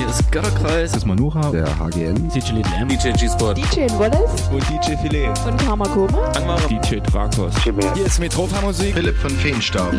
hier ist Sister. Hier ist Götterkreis. Hier ist Manuha. Der HGN. DJ Little M. DJ G-Sport. DJ Wallace. Und DJ Filet. Und Karma Koma. DJ Drakos. Hier ist Metropa Musik. Philipp von Feenstaub.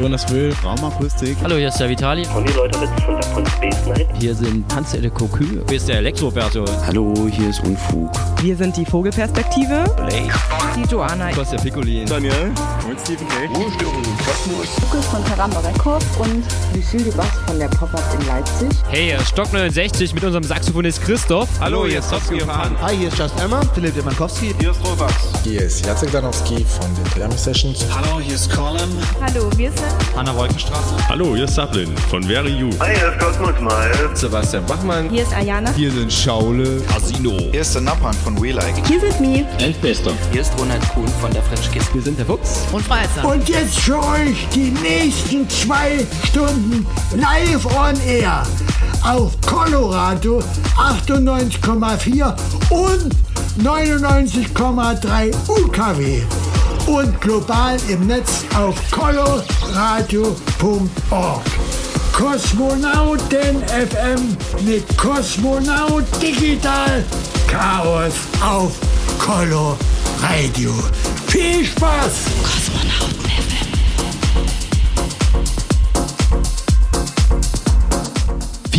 Jonas Will. Raumakustik. Hallo, hier ist der Vitali. Und die Leute von der von Space Night. Hier sind Hans de Cocu. Hier ist der Elektroverso. Hallo, hier ist Unfug. Wir sind die Vogelperspektive. Blake. Die Joanna. Kostja Piccolin. Daniel. Und Stephen K. Ruhestörung Kosmos. Lukas von Karamba Records. Und Lucille de Bass von der Pop-Up in Leipzig. Hey, hier ist Stock 69 mit unserem Saxophonist Christoph. Hallo, hier ist Towski und Pan. Hi, hier ist Just Emma. Philipp Demankowski. Hier ist Robax. Hier ist Jacek Danowski von den Thermi Sessions. Hallo, hier ist Colin. Hallo, wir sind Hanna Wolkenstraße. Hallo, hier ist Sablin von Very You. Hi, hier ist Cosmos Miles. Sebastian Bachmann. Hier ist Ayana. Hier sind Schaule. Casino. Hier ist der Nappan von We Like. Hier sind Me. Elfbester. Hier ist Ronald Kuhn von der French Kiss. Wir sind der Fuchs. Und Freizer. Und jetzt für euch die nächsten zwei Stunden live on air auf Colorado 98,4 und 99,3 UKW und global im Netz auf coloradio.org. Kosmonauten FM mit Kosmonaut Digital Chaos auf Color Radio. Viel Spaß! Kosmonauten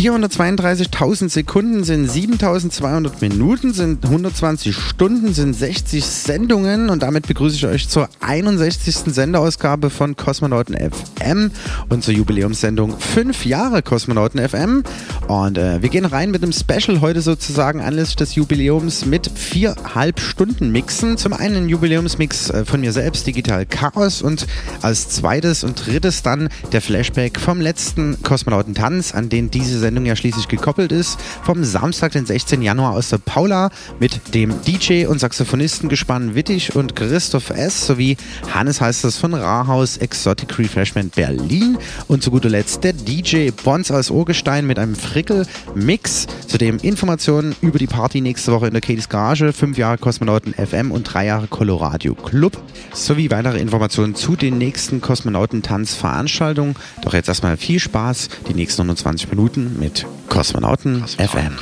432.000 Sekunden sind 7.200 Minuten, sind 120 Stunden, sind 60 Sendungen und damit begrüße ich euch zur 61. Sendeausgabe von Kosmonauten FM und zur Jubiläumssendung 5 Jahre Kosmonauten FM. Und äh, wir gehen rein mit einem Special heute sozusagen anlässlich des Jubiläums mit viereinhalb Stunden Mixen. Zum einen ein Jubiläumsmix äh, von mir selbst, Digital Chaos und als zweites und drittes dann der Flashback vom letzten Kosmonautentanz, an den diese Sendung ja schließlich gekoppelt ist, vom Samstag, den 16. Januar aus der Paula mit dem DJ und Saxophonistengespann Wittig und Christoph S. sowie Hannes heißt das von Rahaus Exotic Refreshment Berlin und zu guter Letzt der DJ Bons als Urgestein mit einem Frickel-Mix. Zudem Informationen über die Party nächste Woche in der Katie's Garage, fünf Jahre Kosmonauten FM und drei Jahre Coloradio Club sowie weitere Informationen zu den nächsten Kosmonautentanzveranstaltungen. Doch jetzt erstmal viel Spaß, die nächsten 120 Minuten mit Kosmonauten, FM.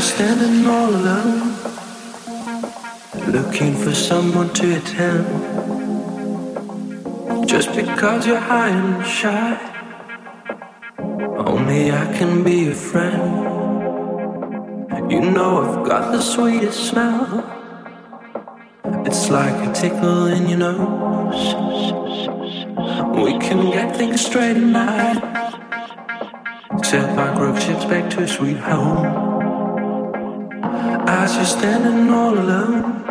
Standing all alone, looking for someone to attend. Just because you're high and shy, only I can be a friend. You know I've got the sweetest smell. It's like a tickle in your nose. We can get things straight tonight. Sail my grove ships back to a sweet home. As you're standing all alone,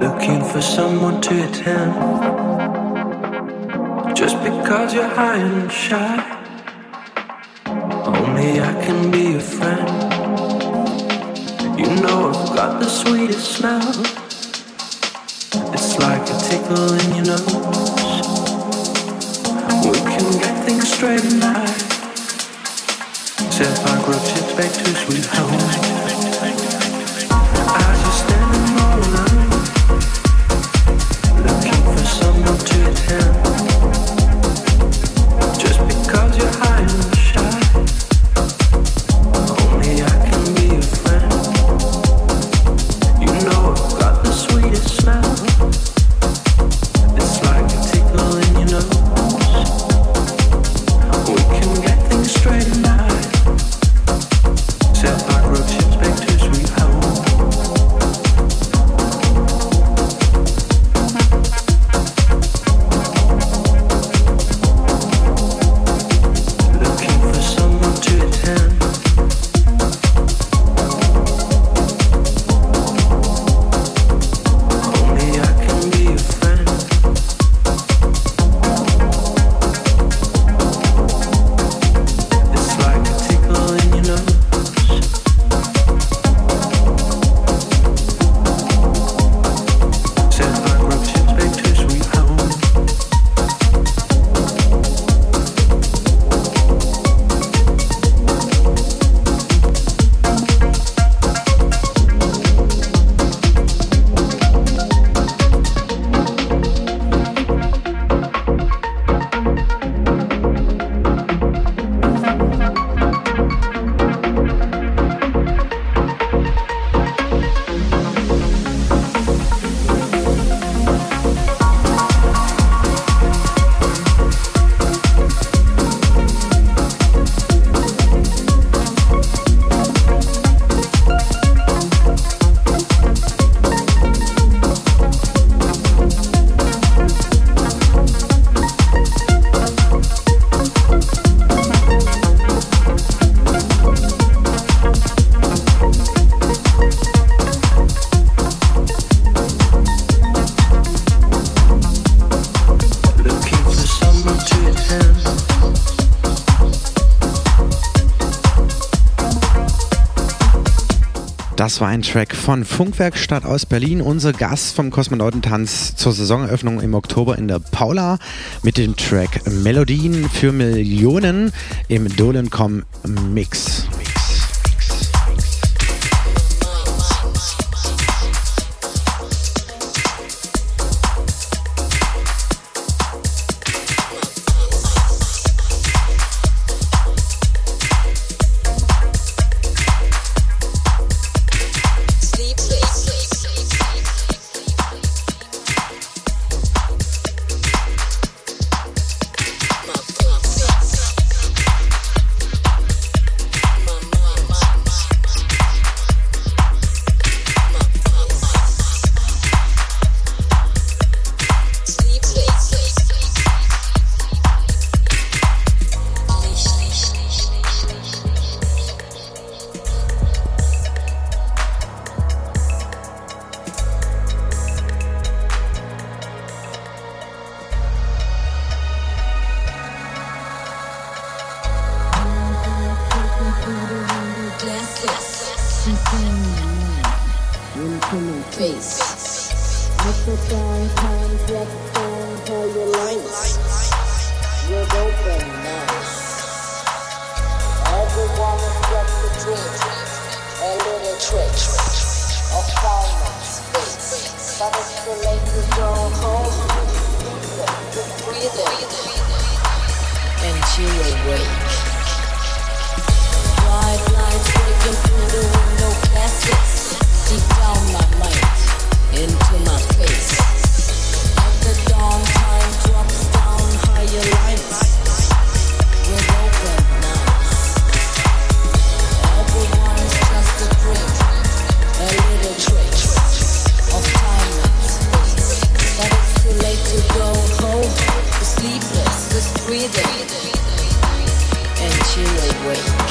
looking for someone to attend. Just because you're high and shy, only I can be a friend. You know I've got the sweetest smell. It's like a tickle in your nose. We can get things straightened tonight. Back to sweet home. War ein Track von Funkwerkstatt aus Berlin, unser Gast vom Kosmonautentanz zur Saisoneröffnung im Oktober in der Paula mit dem Track Melodien für Millionen im Dolencom Mix. but home. Until you awake. Bright lights breaking through the window down my mind, into my face. Dawn, time drops down higher. and chill away.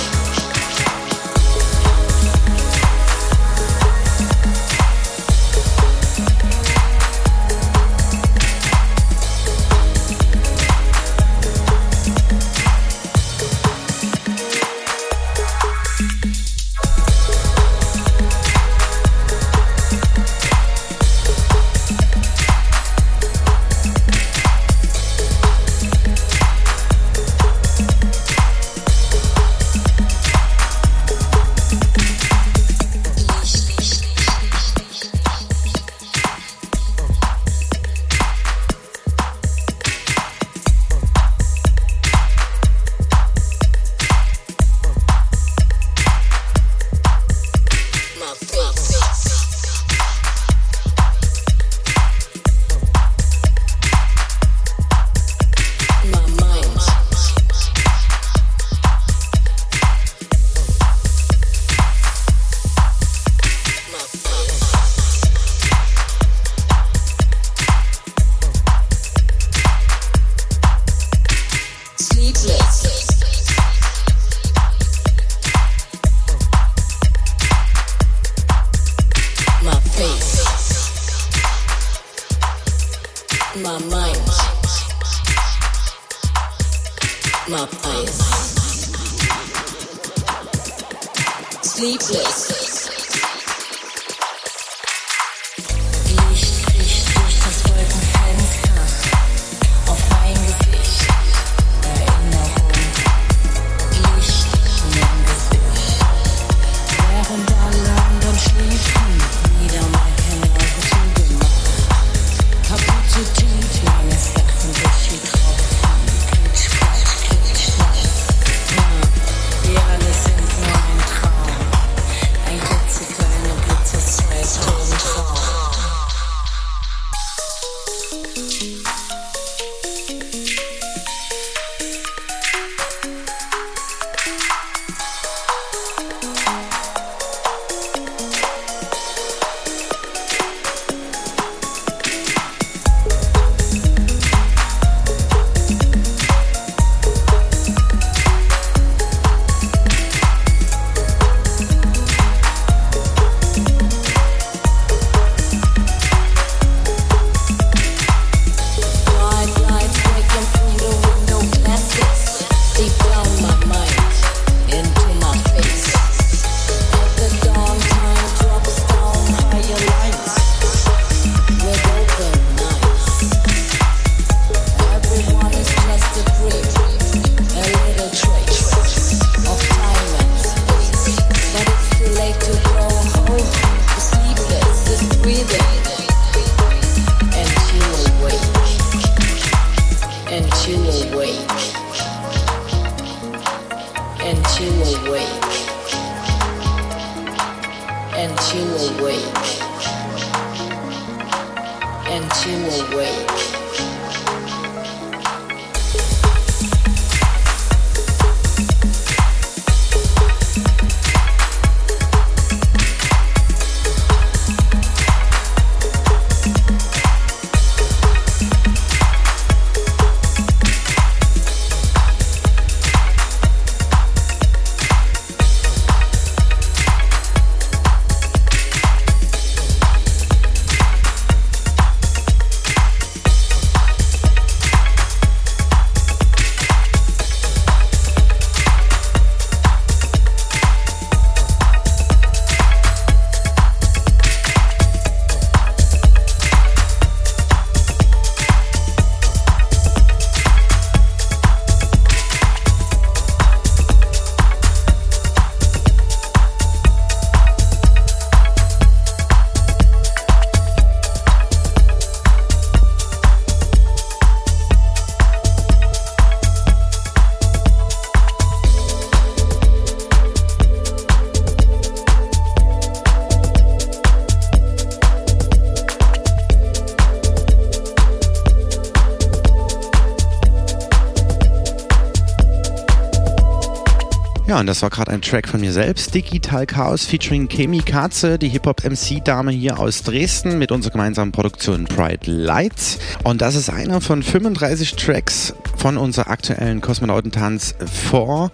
Und das war gerade ein Track von mir selbst, Digital Chaos featuring Kemi Katze, die Hip-Hop-MC-Dame hier aus Dresden mit unserer gemeinsamen Produktion Pride Lights. Und das ist einer von 35 Tracks von unserer aktuellen Kosmonautentanz 4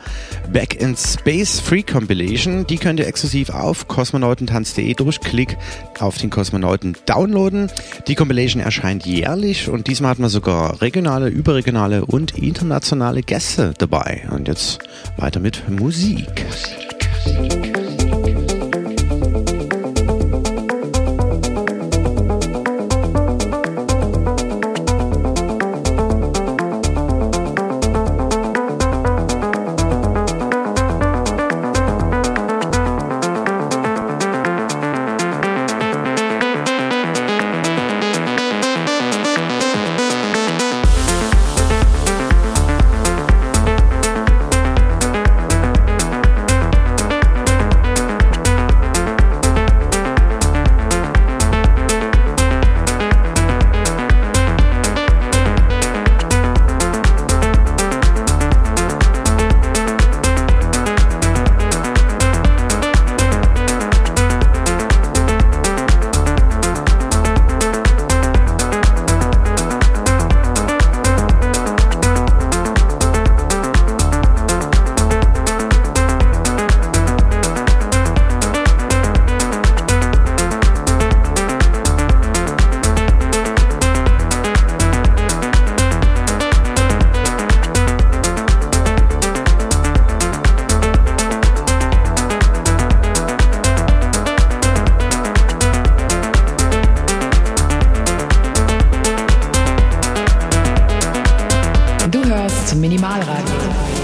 Back in Space Free Compilation. Die könnt ihr exklusiv auf kosmonautentanz.de durch Klick auf den Kosmonauten downloaden. Die Compilation erscheint jährlich und diesmal hat man sogar regionale, überregionale und internationale Gäste dabei. Und jetzt weiter mit Musik. Du hörst Minimalradio.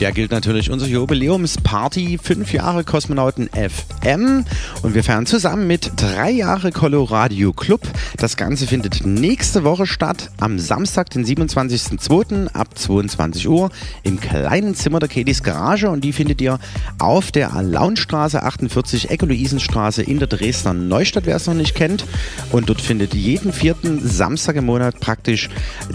Der gilt natürlich unsere Jubiläumsparty, fünf Jahre Kosmonauten FM. Und wir feiern zusammen mit drei Jahre Coloradio Club. Das Ganze findet nächste Woche statt, am Samstag, den 27.02. ab 22 Uhr im kleinen Zimmer der Katys Garage. Und die findet ihr auf der Alaunstraße 48, Ecke-Luisenstraße in der Dresdner Neustadt, wer es noch nicht kennt. Und dort findet jeden vierten Samstag im Monat praktisch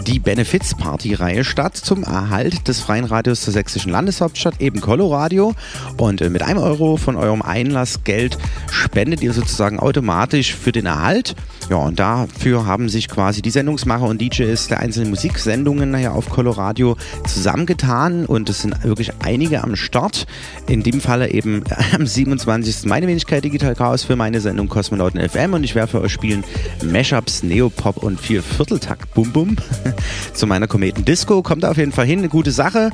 die Benefits-Party-Reihe statt zum Erhalt des freien Radios zur sächsischen Landeshauptstadt, eben Coloradio. Und äh, mit einem Euro von eurem Einlassgeld spendet ihr sozusagen automatisch für den Erhalt. Ja, und dafür haben sich quasi die Sendungsmacher und DJs der einzelnen Musiksendungen nachher auf Coloradio zusammengetan und es sind wirklich einige am Start. In dem Falle eben am 27. meine Wenigkeit Digital Chaos für meine Sendung Kosmonauten FM und ich werde für euch spielen Mashups, Neopop und vier Vierteltakt Bum Bum. Zu meiner Kometen Disco kommt auf jeden Fall hin, eine gute Sache.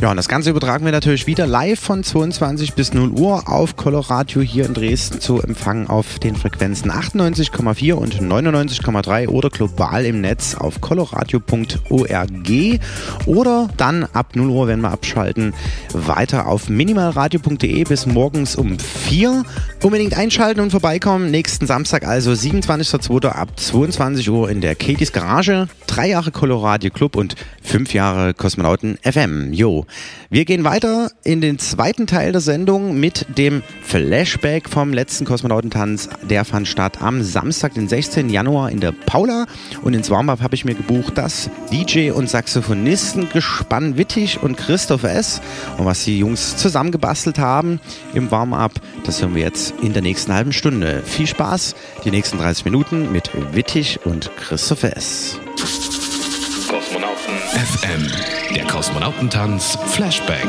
Ja, und das Ganze übertragen wir natürlich wieder live von 22 bis 0 Uhr auf Coloradio hier in Dresden zu empfangen auf den Frequenzen 98,4 und 99,3 oder global im Netz auf coloradio.org oder dann ab 0 Uhr, wenn wir abschalten, weiter auf minimalradio.de bis morgens um 4. Unbedingt einschalten und vorbeikommen. Nächsten Samstag also 27.02. ab 22 Uhr in der Katys Garage. Drei Jahre Coloradio Club und fünf Jahre Kosmonauten FM. Jo. Wir gehen weiter in den zweiten Teil der Sendung mit dem Flashback vom letzten Kosmonautentanz. Der fand statt am Samstag, den 16. Januar in der Paula. Und ins Warm-Up habe ich mir gebucht das DJ und Saxophonisten Gespann Wittig und Christoph S. Und was die Jungs zusammengebastelt haben im Warm-Up, das hören wir jetzt in der nächsten halben Stunde. Viel Spaß, die nächsten 30 Minuten mit Wittig und Christoph S. Kosmonauten FM. Der Kosmonautentanz Flashback.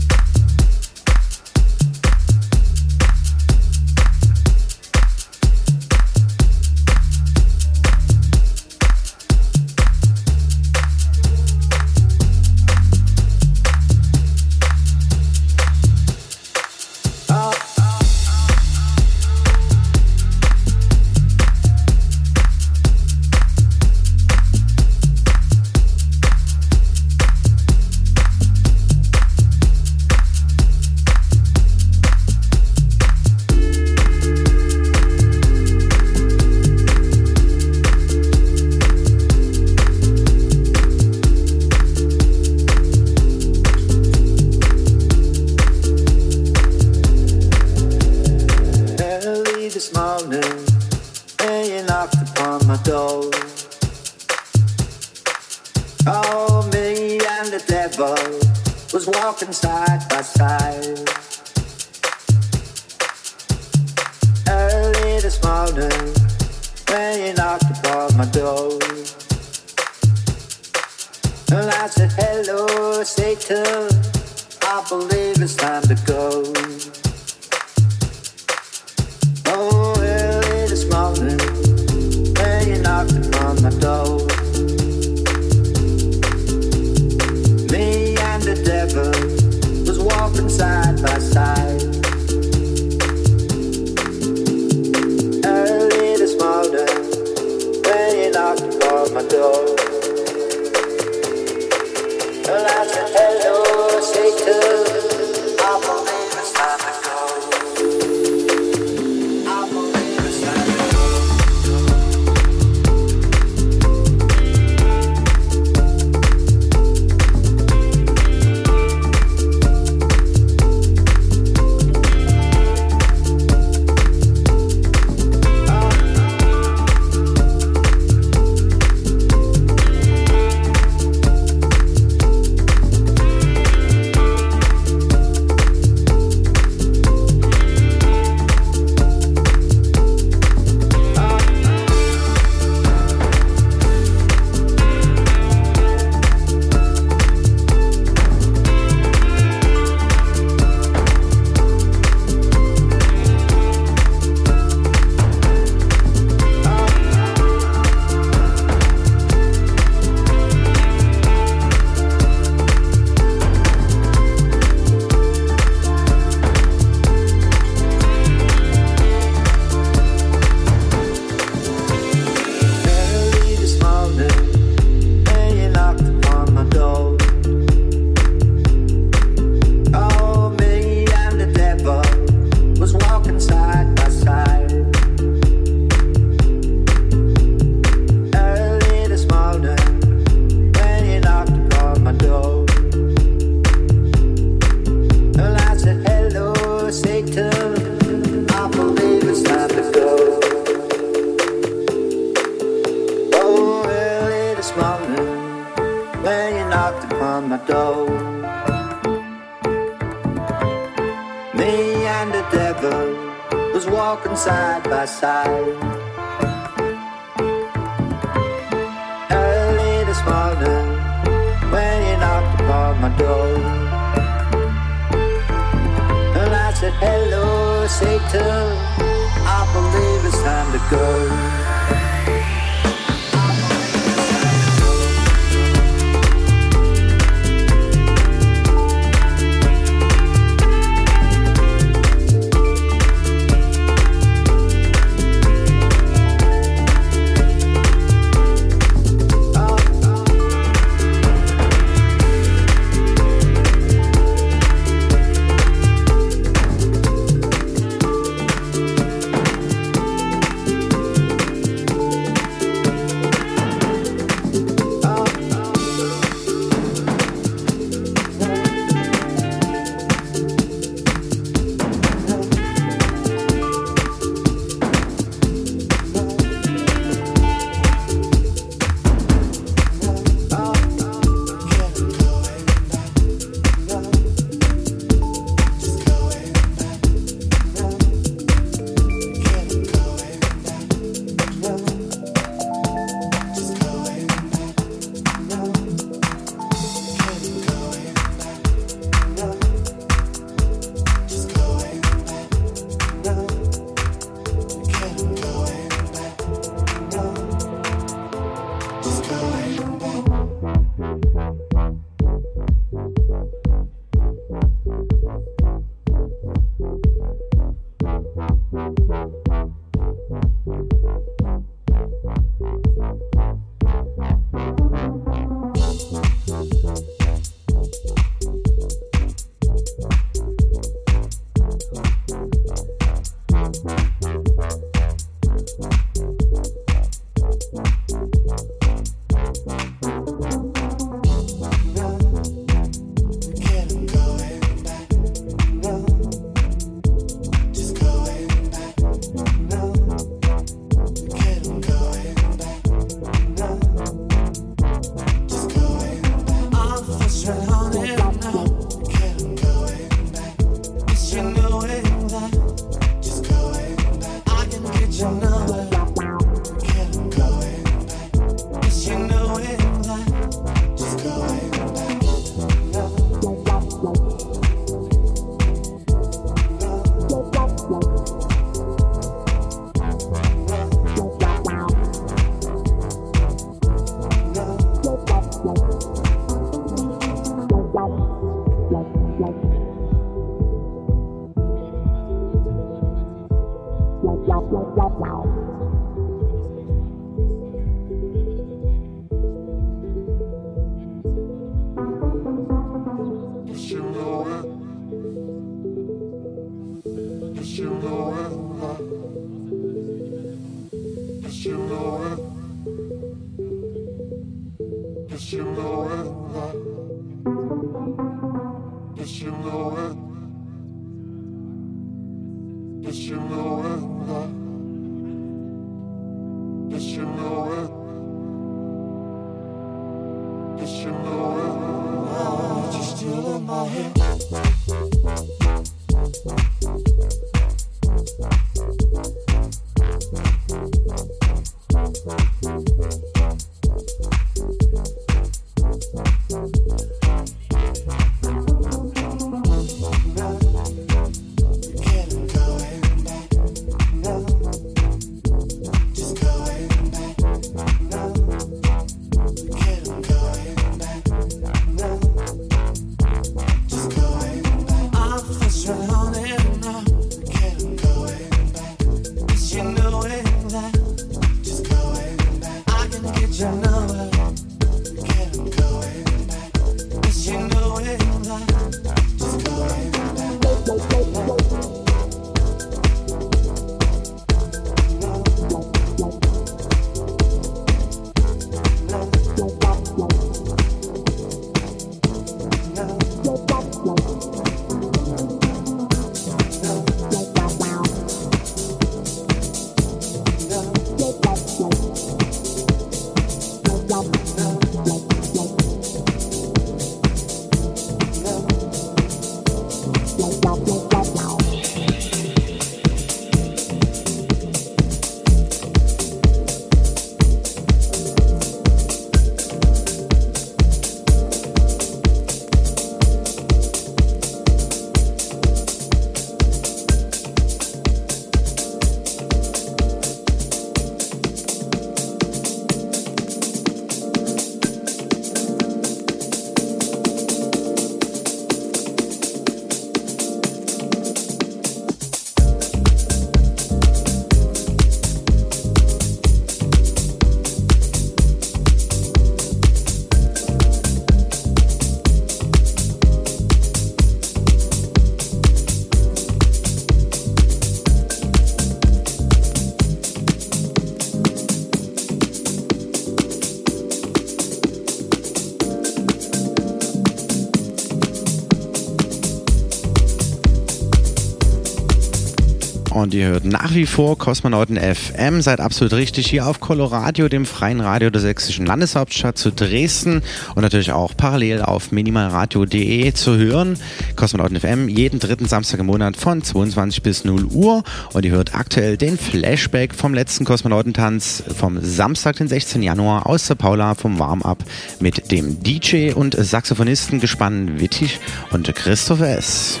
Und ihr hört nach wie vor Kosmonauten FM, seid absolut richtig hier auf Coloradio, dem freien Radio der sächsischen Landeshauptstadt zu Dresden und natürlich auch parallel auf minimalradio.de zu hören. Kosmonauten FM jeden dritten Samstag im Monat von 22 bis 0 Uhr und ihr hört aktuell den Flashback vom letzten Kosmonautentanz vom Samstag, den 16. Januar aus der Paula vom Warm-Up mit dem DJ und Saxophonisten gespannt Wittig und Christopher S.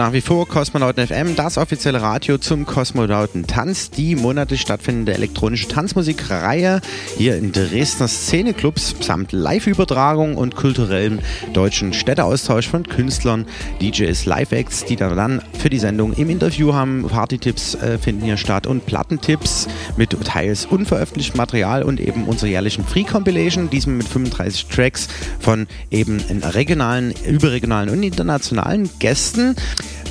Nach wie vor Kosmonauten FM, das offizielle Radio zum Kosmonauten Tanz, die monatlich stattfindende elektronische Tanzmusikreihe hier in Dresdner Szeneclubs samt Live-Übertragung und kulturellem deutschen Städteaustausch von Künstlern, DJs, Live-Acts, die dann für die Sendung im Interview haben. Party-Tipps äh, finden hier statt und Plattentipps mit teils unveröffentlichtem Material und eben unserer jährlichen Free Compilation, diesem mit 35 Tracks von eben regionalen, überregionalen und internationalen Gästen.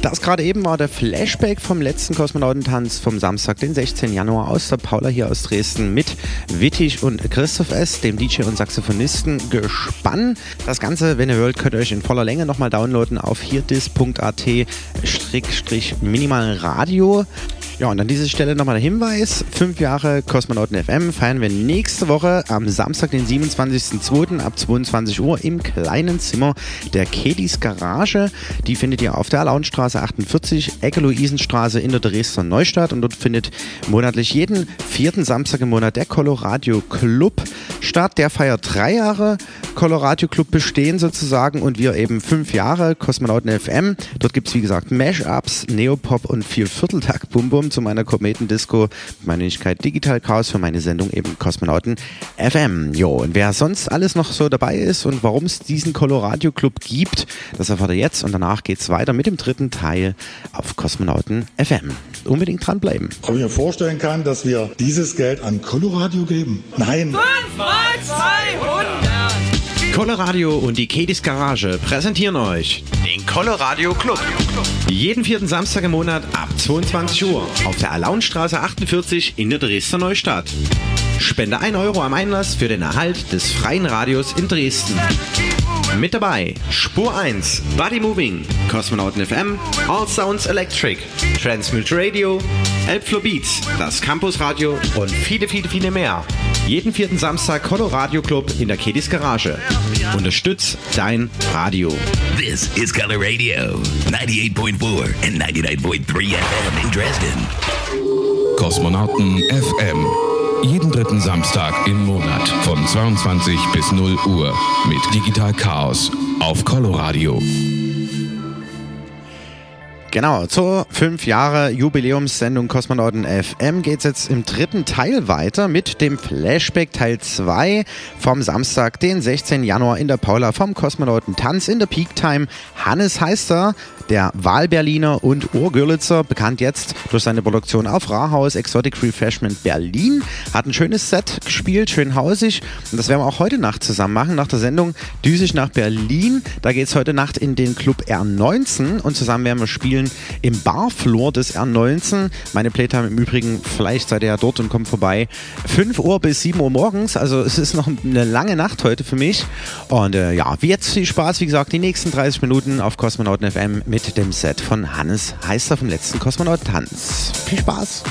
Das gerade eben war der Flashback vom letzten Kosmonautentanz vom Samstag, den 16. Januar aus der Paula hier aus Dresden mit Wittig und Christoph S., dem DJ und Saxophonisten Gespann. Das Ganze, wenn ihr wollt, könnt ihr euch in voller Länge nochmal downloaden auf hierdis.at-minimalradio. Ja, und an dieser Stelle nochmal der Hinweis: fünf Jahre Kosmonauten FM feiern wir nächste Woche am Samstag, den 27.02. ab 22 Uhr im kleinen Zimmer der Kedis Garage. Die findet ihr auf der Launstraße 48, Ecke Luisenstraße in der Dresdner Neustadt. Und dort findet monatlich jeden vierten Samstag im Monat der Coloradio Club statt. Der feiert drei Jahre Coloradio Club bestehen sozusagen und wir eben fünf Jahre Kosmonauten FM. Dort gibt es wie gesagt Mashups, Neopop und vier Vierteltag Bum Bum zu meiner Kometen-Disco, meine Wenigkeit Digital Chaos für meine Sendung eben Kosmonauten FM. Jo, und wer sonst alles noch so dabei ist und warum es diesen Coloradio Club gibt, das erfahrt ihr jetzt und danach geht es weiter mit dem dritten Teil auf Kosmonauten FM. Unbedingt dranbleiben. Ob ich mir vorstellen kann, dass wir dieses Geld an Coloradio geben? Nein. 5 mal 200! Coloradio und die Kedis Garage präsentieren euch den Coloradio Club. Jeden vierten Samstag im Monat ab 22 Uhr auf der Alaunstraße 48 in der Dresdner Neustadt. Spende 1 Euro am Einlass für den Erhalt des freien Radios in Dresden. Mit dabei Spur 1, Body Moving, Kosmonauten FM, All Sounds Electric, Transmute Radio, Elbflow Beats, das Campus Radio und viele, viele, viele mehr. Jeden vierten Samstag Coloradio Club in der Kedis Garage. Unterstütz dein Radio. This is Color Radio, 98.4 and 99.3 FM in Dresden. Kosmonauten FM. Jeden dritten Samstag im Monat von 22 bis 0 Uhr mit Digital Chaos auf Coloradio. Genau, zur 5 Jahre Jubiläumssendung Kosmonauten FM geht es jetzt im dritten Teil weiter mit dem Flashback Teil 2 vom Samstag, den 16. Januar in der Paula vom Kosmonauten Tanz in der Peak Time. Hannes Heister, der Wahlberliner und Urgürlitzer, bekannt jetzt durch seine Produktion auf Rahaus Exotic Refreshment Berlin, hat ein schönes Set gespielt, schön hausig und das werden wir auch heute Nacht zusammen machen. Nach der Sendung düse ich nach Berlin, da geht es heute Nacht in den Club R19 und zusammen werden wir spielen im Barflor des R19. Meine Playtime im Übrigen, vielleicht seid ihr ja dort und kommt vorbei. 5 Uhr bis 7 Uhr morgens, also es ist noch eine lange Nacht heute für mich. Und äh, ja, wie jetzt viel Spaß, wie gesagt, die nächsten 30 Minuten auf Kosmonauten FM mit dem Set von Hannes Heister vom letzten Kosmonaut-Tanz. Viel Spaß!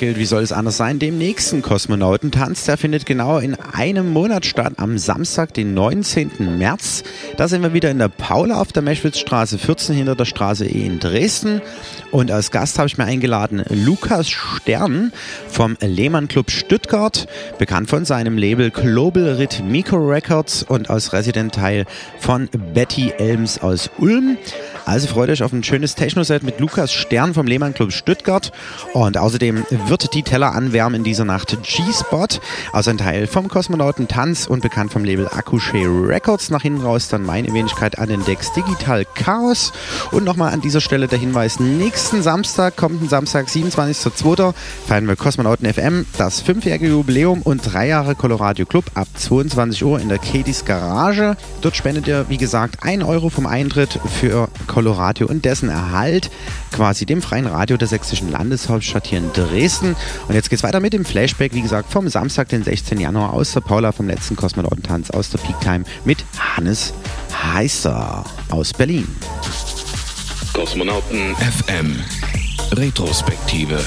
Ja, wie soll es anders sein? Dem nächsten Kosmonautentanz, der findet genau in einem Monat statt, am Samstag, den 19. März. Da sind wir wieder in der Paula auf der Meschwitzstraße 14 hinter der Straße E in Dresden. Und als Gast habe ich mir eingeladen Lukas Stern vom Lehmann Club Stuttgart, bekannt von seinem Label Global Rhythmico Records und als Resident-Teil von Betty Elms aus Ulm. Also freut euch auf ein schönes Techno-Set mit Lukas Stern vom Lehmann Club Stuttgart. Und außerdem wird die Teller anwärmen in dieser Nacht G-Spot, also ein Teil vom Kosmonauten Tanz und bekannt vom Label Akushe Records. Nach hinten raus dann meine Wenigkeit an den Decks Digital Chaos. Und nochmal an dieser Stelle der Hinweis, nächsten Samstag, kommenden Samstag, 27.02. feiern wir Kosmonauten FM, das fünfjährige Jubiläum und drei Jahre Colorado Club ab 22 Uhr in der Katie's Garage. Dort spendet ihr, wie gesagt, 1 Euro vom Eintritt für Colorado und dessen Erhalt quasi dem freien Radio der sächsischen Landeshauptstadt hier in Dresden. Und jetzt geht's weiter mit dem Flashback, wie gesagt, vom Samstag, den 16. Januar aus der Paula vom letzten Kosmonautentanz aus der Peak Time mit Hannes Heißer aus Berlin. Kosmonauten FM. Retrospektive.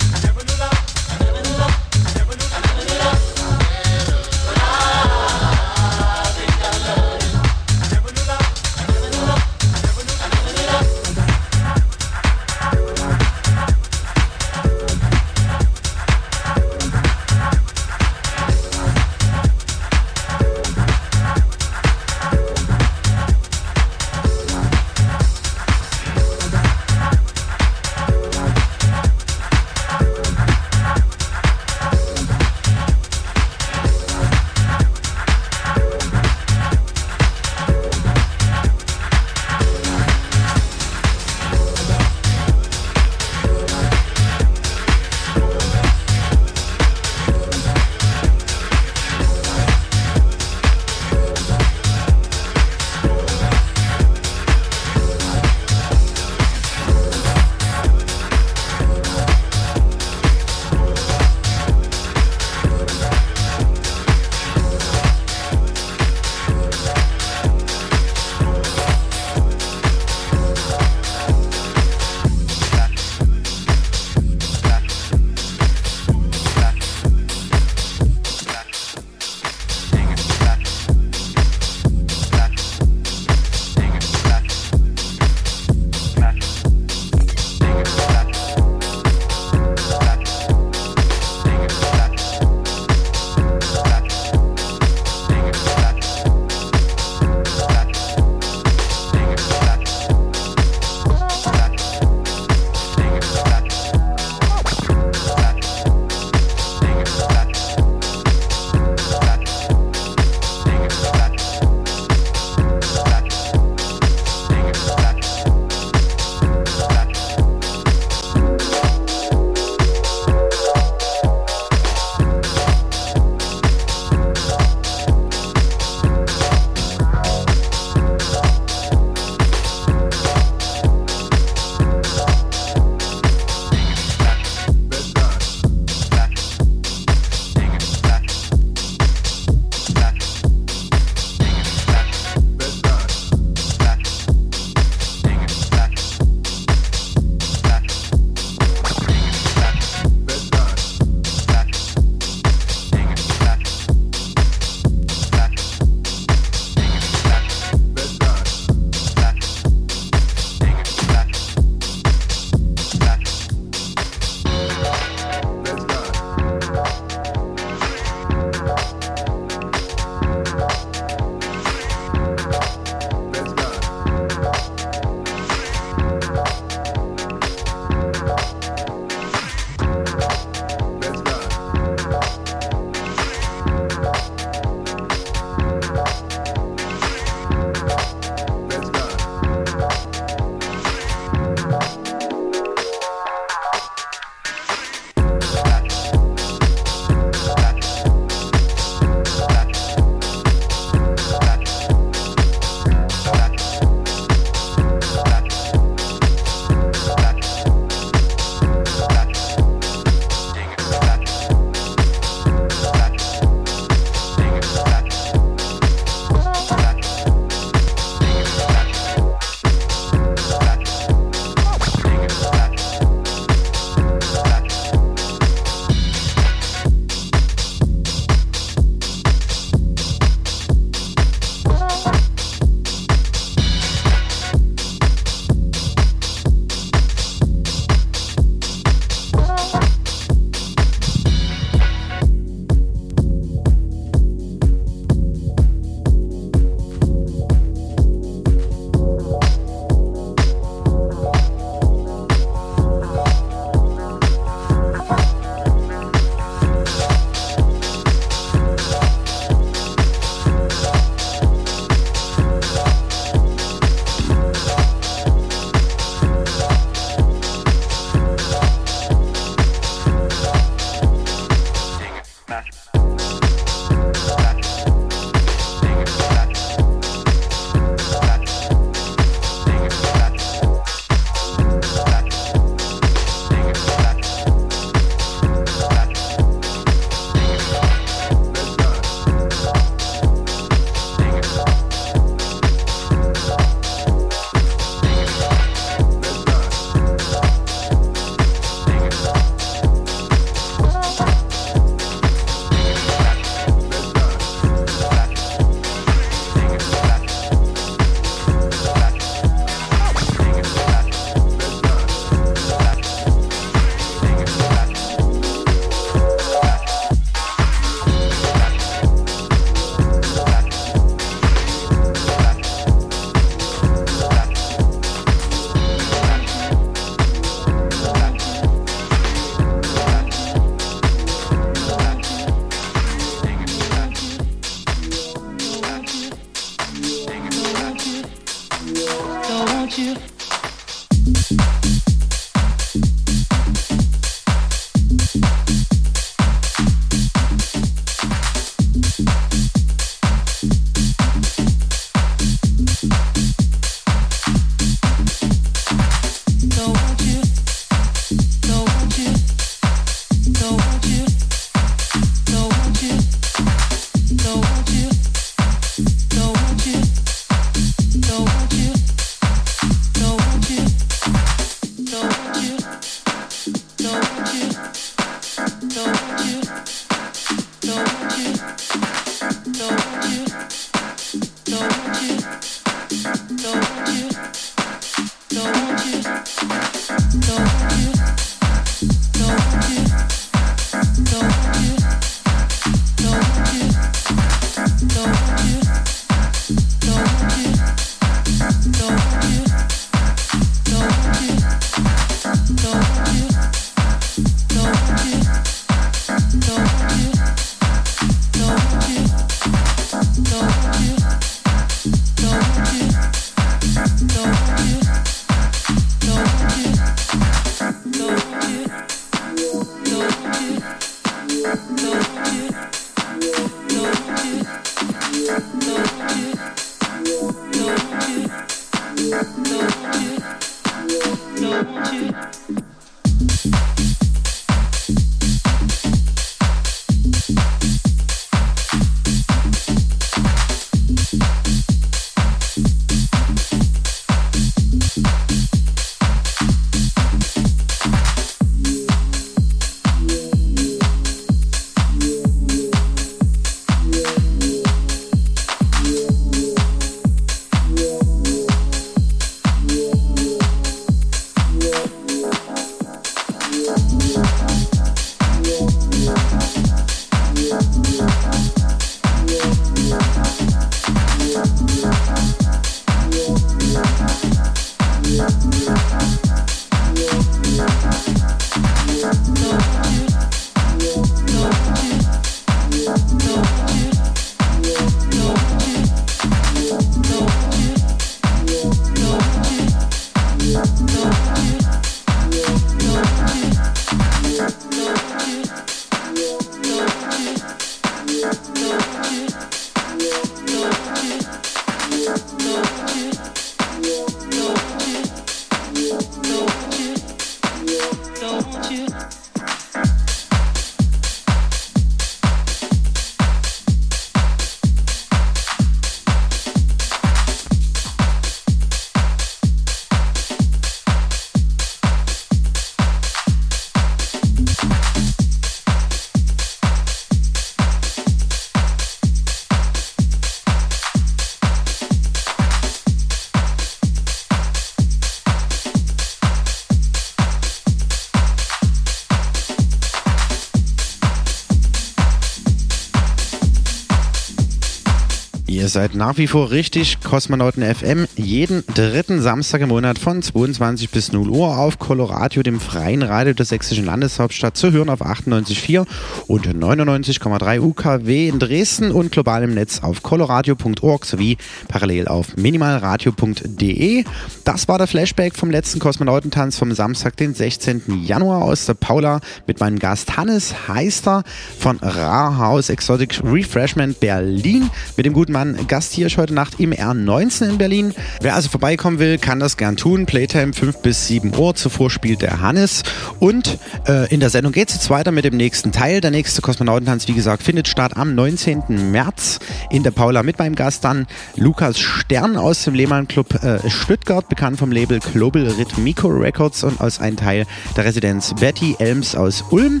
Seid nach wie vor richtig Kosmonauten FM jeden dritten Samstag im Monat von 22 bis 0 Uhr auf Coloradio, dem freien Radio der sächsischen Landeshauptstadt, zu hören auf 98,4 und 99,3 UKW in Dresden und global im Netz auf coloradio.org sowie parallel auf minimalradio.de. Das war der Flashback vom letzten Kosmonautentanz vom Samstag, den 16. Januar aus der Paula mit meinem Gast Hannes Heister von Rahaus Exotic Refreshment Berlin mit dem guten Mann Gast hier ist heute Nacht im R19 in Berlin. Wer also vorbeikommen will, kann das gern tun. Playtime 5 bis 7 Uhr. Zuvor spielt der Hannes. Und äh, in der Sendung geht es jetzt weiter mit dem nächsten Teil. Der nächste Kosmonautentanz, wie gesagt, findet statt am 19. März in der Paula mit meinem Gast dann Lukas Stern aus dem Lehmann Club äh, Stuttgart, bekannt vom Label Global Rhythmico Records und aus einem Teil der Residenz Betty Elms aus Ulm.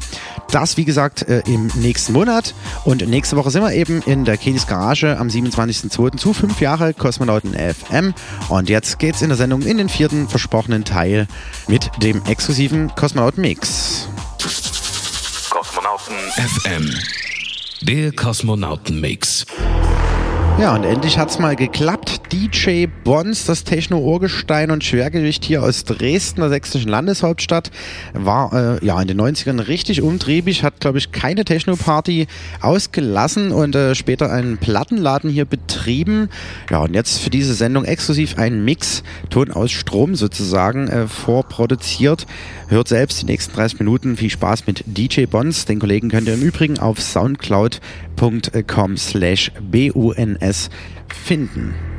Das, wie gesagt, äh, im nächsten Monat. Und nächste Woche sind wir eben in der Kedis Garage am 27.02. zu fünf Jahre Kosmonauten FM. Und jetzt geht's in der Sendung in den vierten versprochenen Teil mit dem exklusiven Kosmonauten Mix. Kosmonauten FM. Der Kosmonauten Mix. Ja, und endlich hat's mal geklappt. DJ Bons, das Techno-Urgestein und Schwergewicht hier aus Dresden, der sächsischen Landeshauptstadt, war äh, ja in den 90ern richtig umtriebig, hat, glaube ich, keine Techno-Party ausgelassen und äh, später einen Plattenladen hier betrieben. Ja, und jetzt für diese Sendung exklusiv einen Mix, Ton aus Strom sozusagen, äh, vorproduziert. Hört selbst die nächsten 30 Minuten. Viel Spaß mit DJ Bons. Den Kollegen könnt ihr im Übrigen auf soundcloud.com slash buns finden.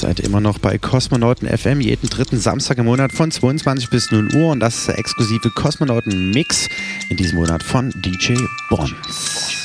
Seid immer noch bei Kosmonauten FM jeden dritten Samstag im Monat von 22 bis 0 Uhr und das ist der exklusive Kosmonauten Mix in diesem Monat von DJ Bonds.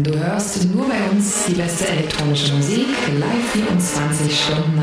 Du hörst nur bei uns die beste elektronische Musik, live 24 Stunden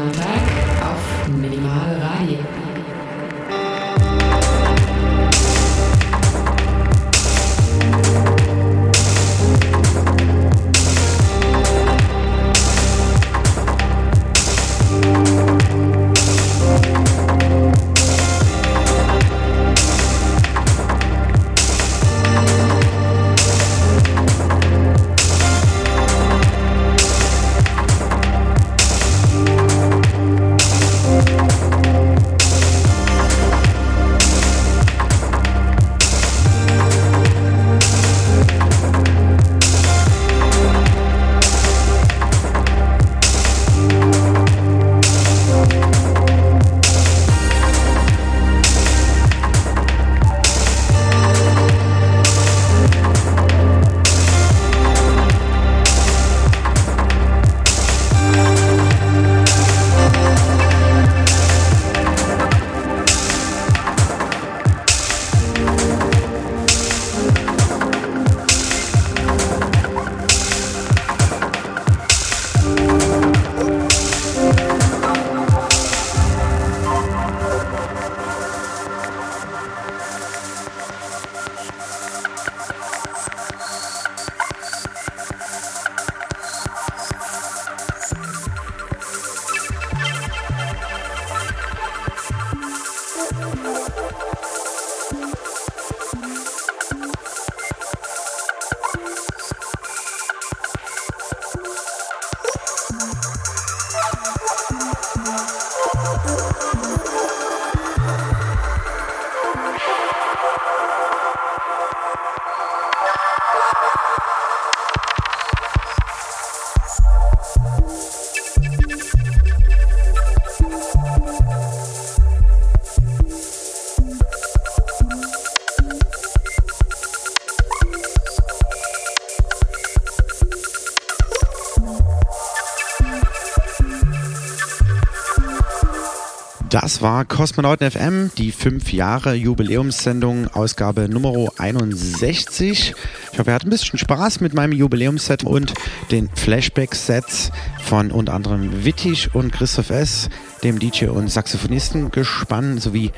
war Kosmonauten FM, die 5 Jahre Jubiläumssendung, Ausgabe Nummer 61. Ich hoffe, ihr hattet ein bisschen Spaß mit meinem Jubiläumsset und den Flashback-Sets von unter anderem Wittig und Christoph S., dem DJ und Saxophonisten gespannt, sowie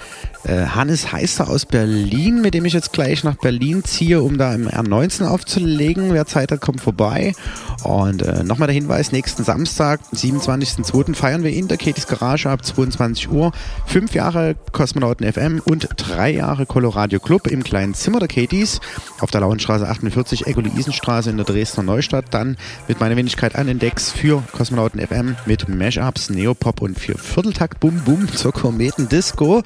äh, Hannes Heister aus Berlin, mit dem ich jetzt gleich nach Berlin ziehe, um da im R19 aufzulegen. Wer Zeit hat, kommt vorbei. Und äh, nochmal der Hinweis, nächsten Samstag, 27.02. feiern wir in der Katies Garage ab 22 Uhr. Fünf Jahre Kosmonauten FM und drei Jahre Coloradio Club im kleinen Zimmer der Katies auf der Lauenstraße 48, Ecke-Luisenstraße in der Dresdner Neustadt. Dann mit meiner Wenigkeit ein Index für Kosmonauten FM mit Mashups, Neopop und für Vierteltakt Bum Bum zur Kometen Disco.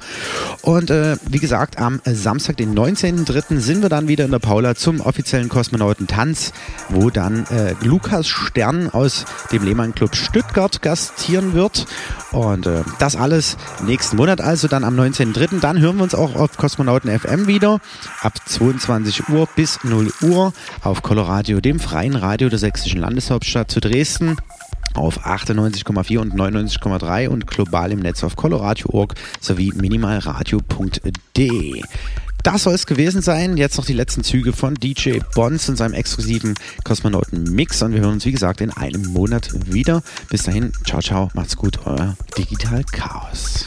Und äh, wie gesagt, am Samstag, den 19.03. sind wir dann wieder in der Paula zum offiziellen Kosmonautentanz, wo dann äh, Lukas Stern aus dem Lehmann Club Stuttgart gastieren wird. Und äh, das alles nächsten Monat, also dann am 19.03. Dann hören wir uns auch auf Kosmonauten FM wieder ab 22 Uhr bis 0 Uhr auf Coloradio, dem freien Radio der sächsischen Landeshauptstadt zu Dresden auf 98,4 und 99,3 und global im Netz auf coloradio.org sowie minimalradio.de. Das soll es gewesen sein. Jetzt noch die letzten Züge von DJ Bonds und seinem exklusiven Kosmonauten-Mix. Und wir hören uns, wie gesagt, in einem Monat wieder. Bis dahin, ciao, ciao, macht's gut, euer Digital Chaos.